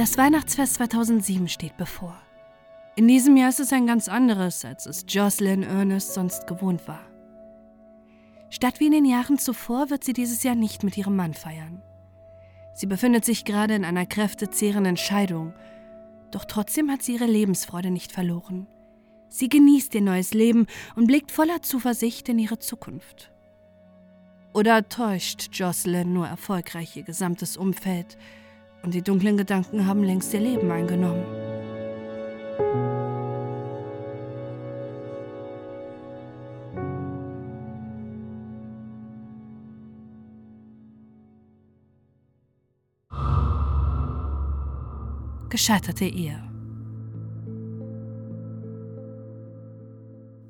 Das Weihnachtsfest 2007 steht bevor. In diesem Jahr ist es ein ganz anderes, als es Jocelyn Ernest sonst gewohnt war. Statt wie in den Jahren zuvor wird sie dieses Jahr nicht mit ihrem Mann feiern. Sie befindet sich gerade in einer kräftezehrenden Scheidung, doch trotzdem hat sie ihre Lebensfreude nicht verloren. Sie genießt ihr neues Leben und blickt voller Zuversicht in ihre Zukunft. Oder täuscht Jocelyn nur erfolgreich ihr gesamtes Umfeld und die dunklen Gedanken haben längst ihr Leben eingenommen? Gescheiterte Ehe.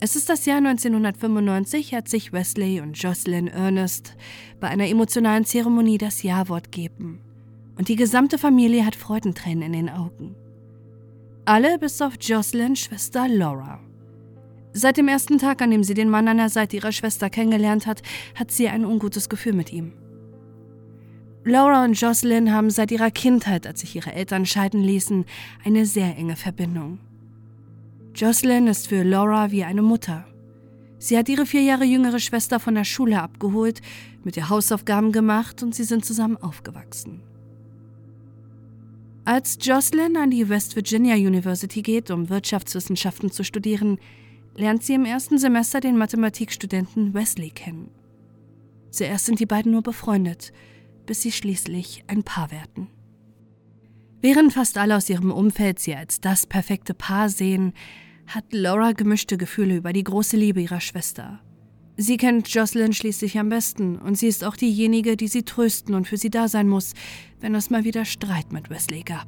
Es ist das Jahr 1995, als sich Wesley und Jocelyn Ernest bei einer emotionalen Zeremonie das Ja-Wort geben. Und die gesamte Familie hat Freudentränen in den Augen. Alle bis auf Jocelyns Schwester Laura. Seit dem ersten Tag, an dem sie den Mann an der Seite ihrer Schwester kennengelernt hat, hat sie ein ungutes Gefühl mit ihm. Laura und Jocelyn haben seit ihrer Kindheit, als sich ihre Eltern scheiden ließen, eine sehr enge Verbindung. Jocelyn ist für Laura wie eine Mutter. Sie hat ihre vier Jahre jüngere Schwester von der Schule abgeholt, mit ihr Hausaufgaben gemacht und sie sind zusammen aufgewachsen. Als Jocelyn an die West Virginia University geht, um Wirtschaftswissenschaften zu studieren, lernt sie im ersten Semester den Mathematikstudenten Wesley kennen. Zuerst sind die beiden nur befreundet, bis sie schließlich ein Paar werden. Während fast alle aus ihrem Umfeld sie als das perfekte Paar sehen, hat Laura gemischte Gefühle über die große Liebe ihrer Schwester. Sie kennt Jocelyn schließlich am besten und sie ist auch diejenige, die sie trösten und für sie da sein muss, wenn es mal wieder Streit mit Wesley gab.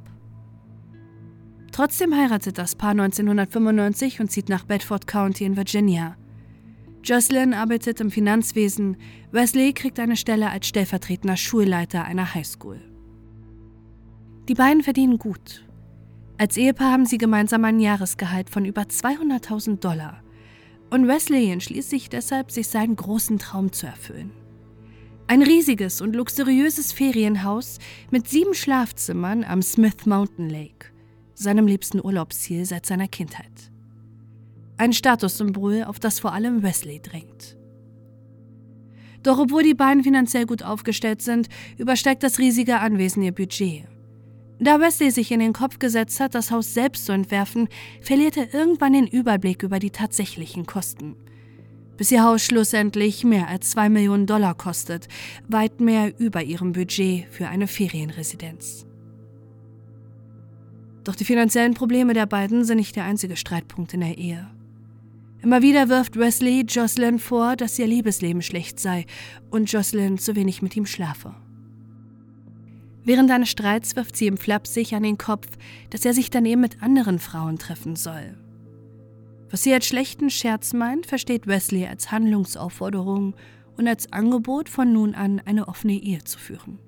Trotzdem heiratet das Paar 1995 und zieht nach Bedford County in Virginia. Jocelyn arbeitet im Finanzwesen, Wesley kriegt eine Stelle als stellvertretender Schulleiter einer Highschool. Die beiden verdienen gut. Als Ehepaar haben sie gemeinsam ein Jahresgehalt von über 200.000 Dollar. Und Wesley entschließt sich deshalb, sich seinen großen Traum zu erfüllen. Ein riesiges und luxuriöses Ferienhaus mit sieben Schlafzimmern am Smith Mountain Lake, seinem liebsten Urlaubsziel seit seiner Kindheit. Ein Statussymbol, auf das vor allem Wesley drängt. Doch obwohl die beiden finanziell gut aufgestellt sind, übersteigt das riesige Anwesen ihr Budget. Da Wesley sich in den Kopf gesetzt hat, das Haus selbst zu entwerfen, verliert er irgendwann den Überblick über die tatsächlichen Kosten. Bis ihr Haus schlussendlich mehr als zwei Millionen Dollar kostet, weit mehr über ihrem Budget für eine Ferienresidenz. Doch die finanziellen Probleme der beiden sind nicht der einzige Streitpunkt in der Ehe. Immer wieder wirft Wesley Jocelyn vor, dass ihr Liebesleben schlecht sei und Jocelyn zu wenig mit ihm schlafe. Während eines Streits wirft sie ihm flapsig an den Kopf, dass er sich dann eben mit anderen Frauen treffen soll. Was sie als schlechten Scherz meint, versteht Wesley als Handlungsaufforderung und als Angebot, von nun an eine offene Ehe zu führen.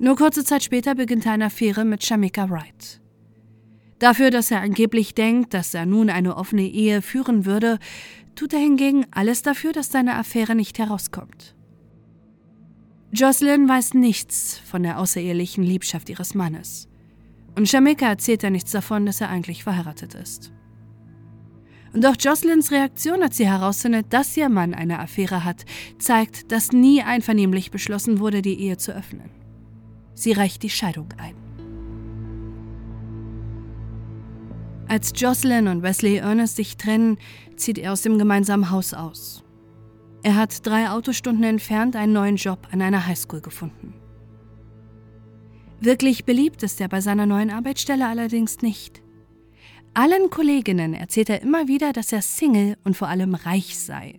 Nur kurze Zeit später beginnt er eine Affäre mit Shamika Wright. Dafür, dass er angeblich denkt, dass er nun eine offene Ehe führen würde, tut er hingegen alles dafür, dass seine Affäre nicht herauskommt. Jocelyn weiß nichts von der außerehelichen Liebschaft ihres Mannes. Und Shamika erzählt er nichts davon, dass er eigentlich verheiratet ist. Und doch Jocelyns Reaktion, als sie herausfindet, dass ihr Mann eine Affäre hat, zeigt, dass nie einvernehmlich beschlossen wurde, die Ehe zu öffnen. Sie reicht die Scheidung ein. Als Jocelyn und Wesley Ernest sich trennen, zieht er aus dem gemeinsamen Haus aus. Er hat drei Autostunden entfernt einen neuen Job an einer Highschool gefunden. Wirklich beliebt ist er bei seiner neuen Arbeitsstelle allerdings nicht. Allen Kolleginnen erzählt er immer wieder, dass er Single und vor allem reich sei.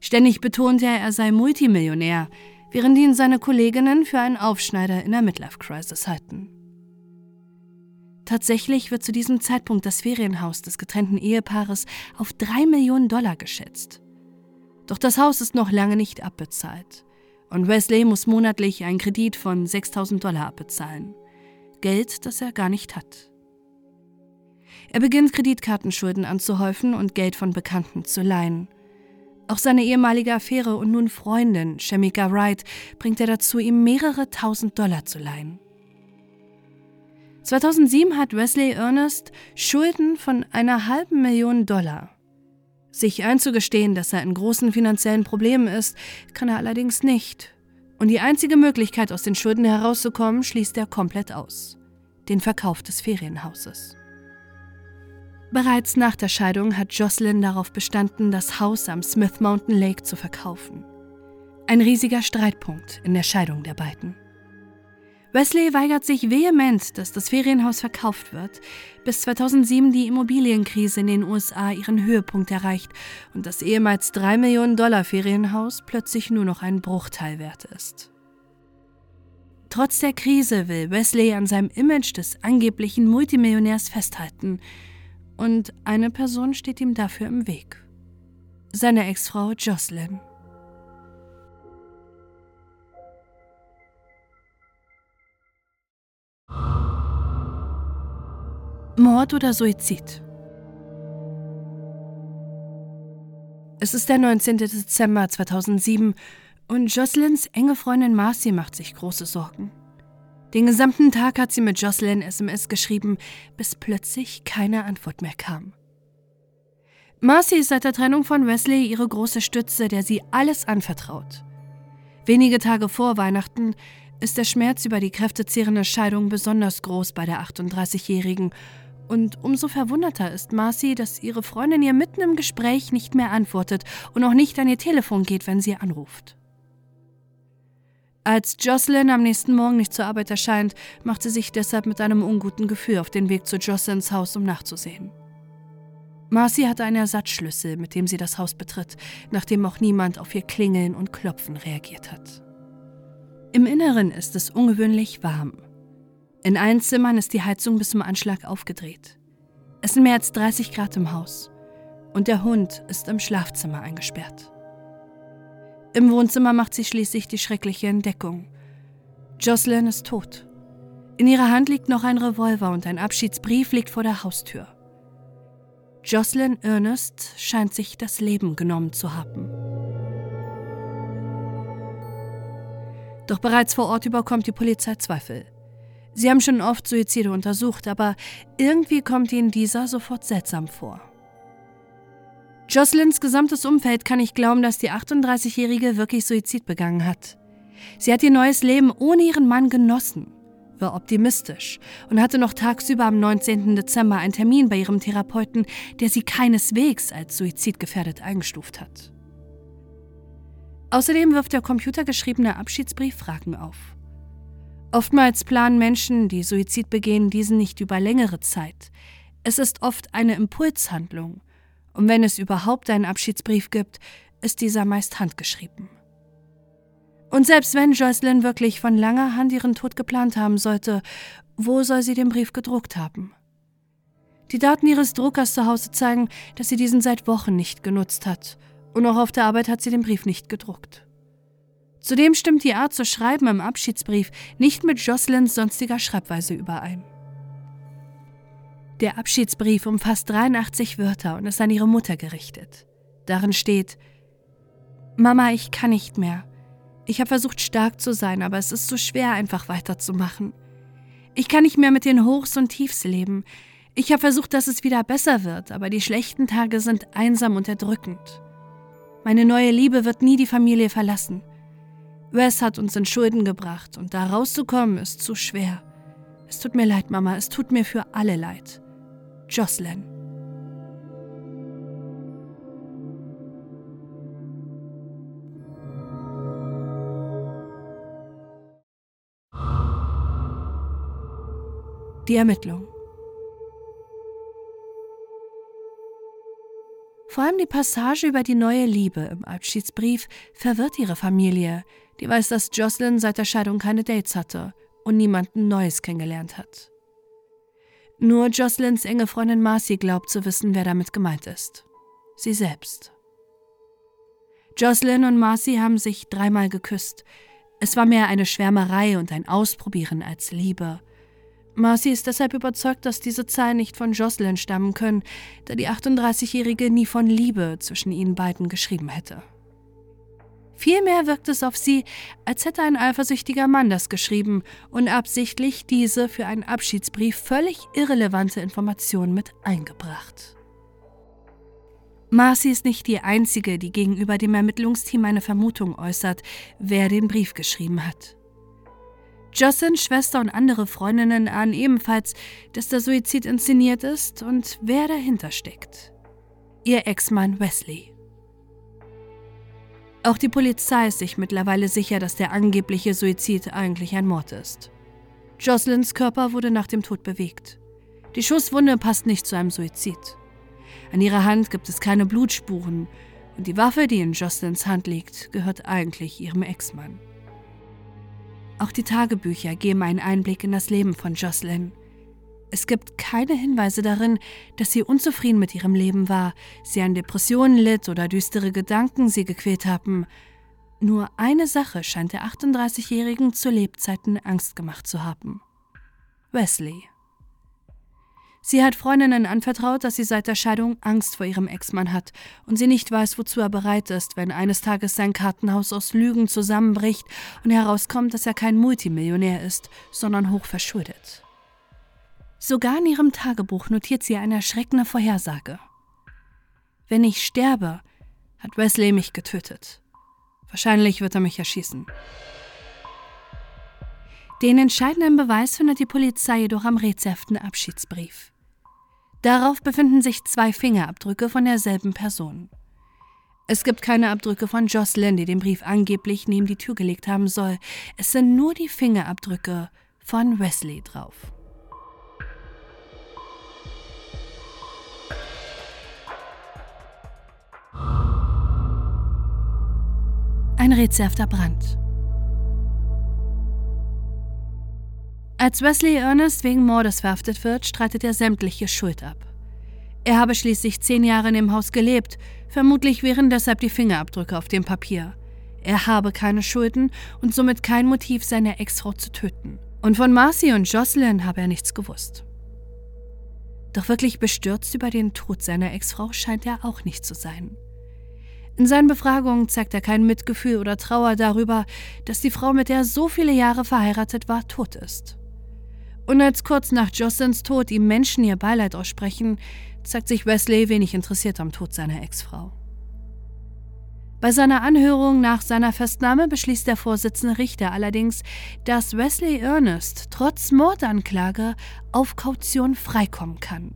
Ständig betont er, er sei Multimillionär, während ihn seine Kolleginnen für einen Aufschneider in der Midlife Crisis halten. Tatsächlich wird zu diesem Zeitpunkt das Ferienhaus des getrennten Ehepaares auf drei Millionen Dollar geschätzt. Doch das Haus ist noch lange nicht abbezahlt. Und Wesley muss monatlich einen Kredit von 6000 Dollar abbezahlen. Geld, das er gar nicht hat. Er beginnt Kreditkartenschulden anzuhäufen und Geld von Bekannten zu leihen. Auch seine ehemalige Affäre und nun Freundin, Shamika Wright, bringt er dazu, ihm mehrere tausend Dollar zu leihen. 2007 hat Wesley Ernest Schulden von einer halben Million Dollar. Sich einzugestehen, dass er in großen finanziellen Problemen ist, kann er allerdings nicht. Und die einzige Möglichkeit, aus den Schulden herauszukommen, schließt er komplett aus. Den Verkauf des Ferienhauses. Bereits nach der Scheidung hat Jocelyn darauf bestanden, das Haus am Smith Mountain Lake zu verkaufen. Ein riesiger Streitpunkt in der Scheidung der beiden. Wesley weigert sich vehement, dass das Ferienhaus verkauft wird, bis 2007 die Immobilienkrise in den USA ihren Höhepunkt erreicht und das ehemals 3 Millionen Dollar Ferienhaus plötzlich nur noch ein Bruchteil wert ist. Trotz der Krise will Wesley an seinem Image des angeblichen Multimillionärs festhalten und eine Person steht ihm dafür im Weg. Seine Ex-Frau Jocelyn. Mord oder Suizid? Es ist der 19. Dezember 2007 und Jocelyns enge Freundin Marcy macht sich große Sorgen. Den gesamten Tag hat sie mit Jocelyn SMS geschrieben, bis plötzlich keine Antwort mehr kam. Marcy ist seit der Trennung von Wesley ihre große Stütze, der sie alles anvertraut. Wenige Tage vor Weihnachten ist der Schmerz über die kräftezehrende Scheidung besonders groß bei der 38-Jährigen und umso verwunderter ist Marcy, dass ihre Freundin ihr mitten im Gespräch nicht mehr antwortet und auch nicht an ihr Telefon geht, wenn sie anruft. Als Jocelyn am nächsten Morgen nicht zur Arbeit erscheint, macht sie sich deshalb mit einem unguten Gefühl auf den Weg zu Jocelyns Haus, um nachzusehen. Marcy hat einen Ersatzschlüssel, mit dem sie das Haus betritt, nachdem auch niemand auf ihr Klingeln und Klopfen reagiert hat. Im Inneren ist es ungewöhnlich warm. In allen Zimmern ist die Heizung bis zum Anschlag aufgedreht. Es sind mehr als 30 Grad im Haus und der Hund ist im Schlafzimmer eingesperrt. Im Wohnzimmer macht sie schließlich die schreckliche Entdeckung. Jocelyn ist tot. In ihrer Hand liegt noch ein Revolver und ein Abschiedsbrief liegt vor der Haustür. Jocelyn Ernest scheint sich das Leben genommen zu haben. Doch bereits vor Ort überkommt die Polizei Zweifel. Sie haben schon oft Suizide untersucht, aber irgendwie kommt ihnen dieser sofort seltsam vor. Jocelyns gesamtes Umfeld kann nicht glauben, dass die 38-Jährige wirklich Suizid begangen hat. Sie hat ihr neues Leben ohne ihren Mann genossen, war optimistisch und hatte noch tagsüber am 19. Dezember einen Termin bei ihrem Therapeuten, der sie keineswegs als suizidgefährdet eingestuft hat. Außerdem wirft der computergeschriebene Abschiedsbrief Fragen auf. Oftmals planen Menschen, die Suizid begehen, diesen nicht über längere Zeit. Es ist oft eine Impulshandlung. Und wenn es überhaupt einen Abschiedsbrief gibt, ist dieser meist handgeschrieben. Und selbst wenn Jocelyn wirklich von langer Hand ihren Tod geplant haben sollte, wo soll sie den Brief gedruckt haben? Die Daten ihres Druckers zu Hause zeigen, dass sie diesen seit Wochen nicht genutzt hat, und auch auf der Arbeit hat sie den Brief nicht gedruckt. Zudem stimmt die Art zu schreiben im Abschiedsbrief nicht mit Jocelyns sonstiger Schreibweise überein. Der Abschiedsbrief umfasst 83 Wörter und ist an ihre Mutter gerichtet. Darin steht: Mama, ich kann nicht mehr. Ich habe versucht, stark zu sein, aber es ist so schwer, einfach weiterzumachen. Ich kann nicht mehr mit den Hochs und Tiefs leben. Ich habe versucht, dass es wieder besser wird, aber die schlechten Tage sind einsam und erdrückend. Meine neue Liebe wird nie die Familie verlassen. Wes hat uns in Schulden gebracht und da rauszukommen ist zu schwer. Es tut mir leid, Mama, es tut mir für alle leid. Jocelyn. Die Ermittlung. Vor allem die Passage über die neue Liebe im Abschiedsbrief verwirrt ihre Familie, die weiß, dass Jocelyn seit der Scheidung keine Dates hatte und niemanden Neues kennengelernt hat. Nur Jocelyns enge Freundin Marcy glaubt zu wissen, wer damit gemeint ist. Sie selbst. Jocelyn und Marcy haben sich dreimal geküsst. Es war mehr eine Schwärmerei und ein Ausprobieren als Liebe. Marcy ist deshalb überzeugt, dass diese Zahlen nicht von Jocelyn stammen können, da die 38-Jährige nie von Liebe zwischen ihnen beiden geschrieben hätte. Vielmehr wirkt es auf sie, als hätte ein eifersüchtiger Mann das geschrieben und absichtlich diese für einen Abschiedsbrief völlig irrelevante Information mit eingebracht. Marcy ist nicht die Einzige, die gegenüber dem Ermittlungsteam eine Vermutung äußert, wer den Brief geschrieben hat. Jocelyn, Schwester und andere Freundinnen ahnen ebenfalls, dass der Suizid inszeniert ist und wer dahinter steckt. Ihr Ex-Mann Wesley. Auch die Polizei ist sich mittlerweile sicher, dass der angebliche Suizid eigentlich ein Mord ist. Jocelyns Körper wurde nach dem Tod bewegt. Die Schusswunde passt nicht zu einem Suizid. An ihrer Hand gibt es keine Blutspuren und die Waffe, die in Jocelyns Hand liegt, gehört eigentlich ihrem Ex-Mann. Auch die Tagebücher geben einen Einblick in das Leben von Jocelyn. Es gibt keine Hinweise darin, dass sie unzufrieden mit ihrem Leben war, sie an Depressionen litt oder düstere Gedanken sie gequält haben. Nur eine Sache scheint der 38-Jährigen zu Lebzeiten Angst gemacht zu haben. Wesley. Sie hat Freundinnen anvertraut, dass sie seit der Scheidung Angst vor ihrem Ex-Mann hat und sie nicht weiß, wozu er bereit ist, wenn eines Tages sein Kartenhaus aus Lügen zusammenbricht und herauskommt, dass er kein Multimillionär ist, sondern hochverschuldet. Sogar in ihrem Tagebuch notiert sie eine erschreckende Vorhersage. Wenn ich sterbe, hat Wesley mich getötet. Wahrscheinlich wird er mich erschießen. Den entscheidenden Beweis findet die Polizei jedoch am rätselhaften Abschiedsbrief. Darauf befinden sich zwei Fingerabdrücke von derselben Person. Es gibt keine Abdrücke von Jocelyn, die den Brief angeblich neben die Tür gelegt haben soll. Es sind nur die Fingerabdrücke von Wesley drauf. Ein rätselhafter Brand. Als Wesley Ernest wegen Mordes verhaftet wird, streitet er sämtliche Schuld ab. Er habe schließlich zehn Jahre in dem Haus gelebt, vermutlich wären deshalb die Fingerabdrücke auf dem Papier. Er habe keine Schulden und somit kein Motiv, seine Ex-Frau zu töten. Und von Marcy und Jocelyn habe er nichts gewusst. Doch wirklich bestürzt über den Tod seiner Ex-Frau scheint er auch nicht zu sein. In seinen Befragungen zeigt er kein Mitgefühl oder Trauer darüber, dass die Frau, mit der er so viele Jahre verheiratet war, tot ist. Und als kurz nach Jocelyns Tod ihm Menschen ihr Beileid aussprechen, zeigt sich Wesley wenig interessiert am Tod seiner Ex-Frau. Bei seiner Anhörung nach seiner Festnahme beschließt der Vorsitzende Richter allerdings, dass Wesley Ernest trotz Mordanklage auf Kaution freikommen kann.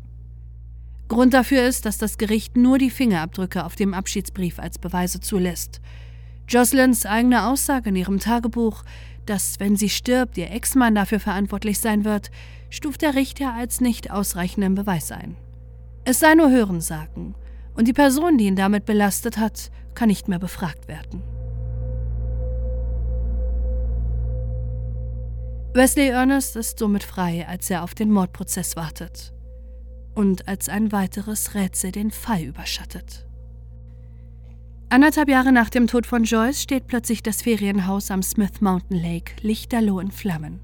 Grund dafür ist, dass das Gericht nur die Fingerabdrücke auf dem Abschiedsbrief als Beweise zulässt. Jocelyns eigene Aussage in ihrem Tagebuch, dass, wenn sie stirbt, ihr Ex-Mann dafür verantwortlich sein wird, stuft der Richter als nicht ausreichenden Beweis ein. Es sei nur Hörensagen, und die Person, die ihn damit belastet hat, kann nicht mehr befragt werden. Wesley Ernest ist somit frei, als er auf den Mordprozess wartet und als ein weiteres Rätsel den Fall überschattet. Anderthalb Jahre nach dem Tod von Joyce steht plötzlich das Ferienhaus am Smith Mountain Lake lichterloh in Flammen.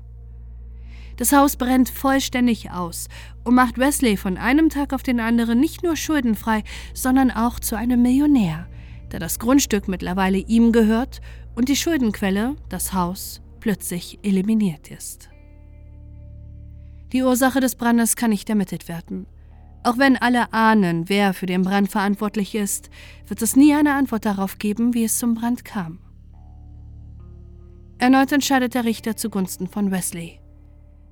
Das Haus brennt vollständig aus und macht Wesley von einem Tag auf den anderen nicht nur schuldenfrei, sondern auch zu einem Millionär, da das Grundstück mittlerweile ihm gehört und die Schuldenquelle, das Haus, plötzlich eliminiert ist. Die Ursache des Brandes kann nicht ermittelt werden. Auch wenn alle ahnen, wer für den Brand verantwortlich ist, wird es nie eine Antwort darauf geben, wie es zum Brand kam. Erneut entscheidet der Richter zugunsten von Wesley.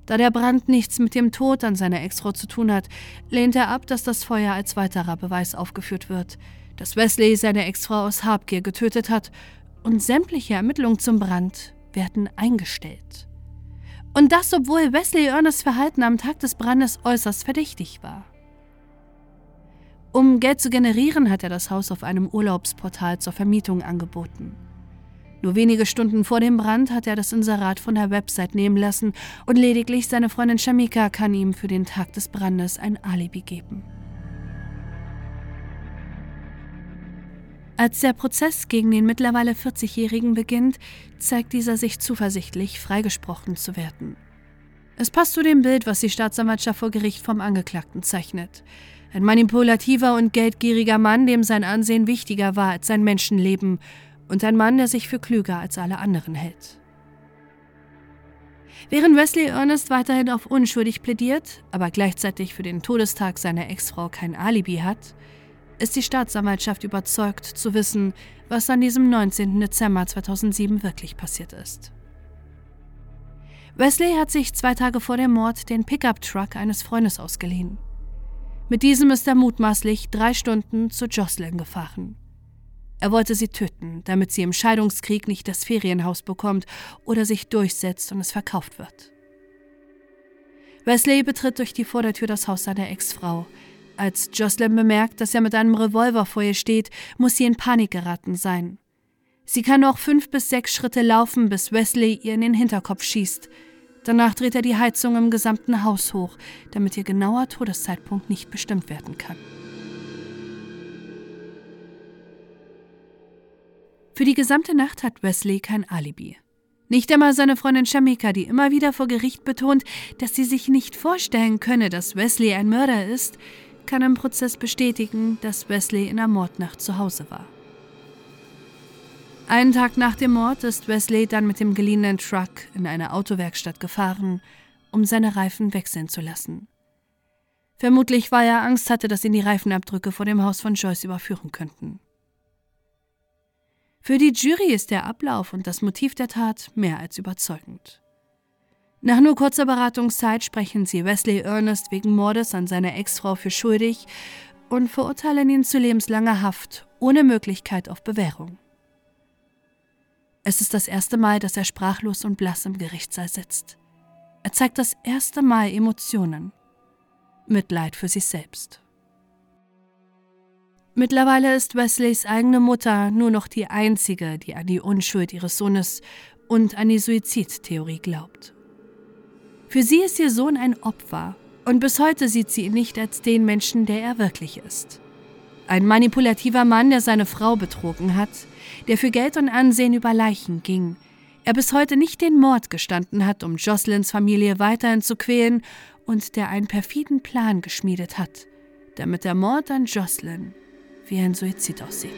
Da der Brand nichts mit dem Tod an seiner Ex-Frau zu tun hat, lehnt er ab, dass das Feuer als weiterer Beweis aufgeführt wird, dass Wesley seine Ex-Frau aus Habgier getötet hat und sämtliche Ermittlungen zum Brand werden eingestellt. Und das, obwohl Wesley Ernest Verhalten am Tag des Brandes äußerst verdächtig war. Um Geld zu generieren, hat er das Haus auf einem Urlaubsportal zur Vermietung angeboten. Nur wenige Stunden vor dem Brand hat er das Inserat von der Website nehmen lassen und lediglich seine Freundin Shamika kann ihm für den Tag des Brandes ein Alibi geben. Als der Prozess gegen den mittlerweile 40-Jährigen beginnt, zeigt dieser sich zuversichtlich, freigesprochen zu werden. Es passt zu dem Bild, was die Staatsanwaltschaft vor Gericht vom Angeklagten zeichnet. Ein manipulativer und geldgieriger Mann, dem sein Ansehen wichtiger war als sein Menschenleben und ein Mann, der sich für klüger als alle anderen hält. Während Wesley Ernest weiterhin auf unschuldig plädiert, aber gleichzeitig für den Todestag seiner Ex-Frau kein Alibi hat, ist die Staatsanwaltschaft überzeugt zu wissen, was an diesem 19. Dezember 2007 wirklich passiert ist. Wesley hat sich zwei Tage vor dem Mord den Pickup-Truck eines Freundes ausgeliehen. Mit diesem ist er mutmaßlich drei Stunden zu Jocelyn gefahren. Er wollte sie töten, damit sie im Scheidungskrieg nicht das Ferienhaus bekommt oder sich durchsetzt und es verkauft wird. Wesley betritt durch die Vordertür das Haus seiner Ex-Frau. Als Jocelyn bemerkt, dass er mit einem Revolver vor ihr steht, muss sie in Panik geraten sein. Sie kann noch fünf bis sechs Schritte laufen, bis Wesley ihr in den Hinterkopf schießt. Danach dreht er die Heizung im gesamten Haus hoch, damit ihr genauer Todeszeitpunkt nicht bestimmt werden kann. Für die gesamte Nacht hat Wesley kein Alibi. Nicht einmal seine Freundin Shamika, die immer wieder vor Gericht betont, dass sie sich nicht vorstellen könne, dass Wesley ein Mörder ist, kann im Prozess bestätigen, dass Wesley in der Mordnacht zu Hause war. Einen Tag nach dem Mord ist Wesley dann mit dem geliehenen Truck in eine Autowerkstatt gefahren, um seine Reifen wechseln zu lassen. Vermutlich, weil er Angst hatte, dass ihn die Reifenabdrücke vor dem Haus von Joyce überführen könnten. Für die Jury ist der Ablauf und das Motiv der Tat mehr als überzeugend. Nach nur kurzer Beratungszeit sprechen sie Wesley Ernest wegen Mordes an seiner Ex-Frau für schuldig und verurteilen ihn zu lebenslanger Haft ohne Möglichkeit auf Bewährung. Es ist das erste Mal, dass er sprachlos und blass im Gerichtssaal sitzt. Er zeigt das erste Mal Emotionen. Mitleid für sich selbst. Mittlerweile ist Wesleys eigene Mutter nur noch die einzige, die an die Unschuld ihres Sohnes und an die Suizidtheorie glaubt. Für sie ist ihr Sohn ein Opfer und bis heute sieht sie ihn nicht als den Menschen, der er wirklich ist. Ein manipulativer Mann, der seine Frau betrogen hat, der für Geld und Ansehen über Leichen ging, er bis heute nicht den Mord gestanden hat, um Jocelyns Familie weiterhin zu quälen und der einen perfiden Plan geschmiedet hat, damit der Mord an Jocelyn wie ein Suizid aussieht.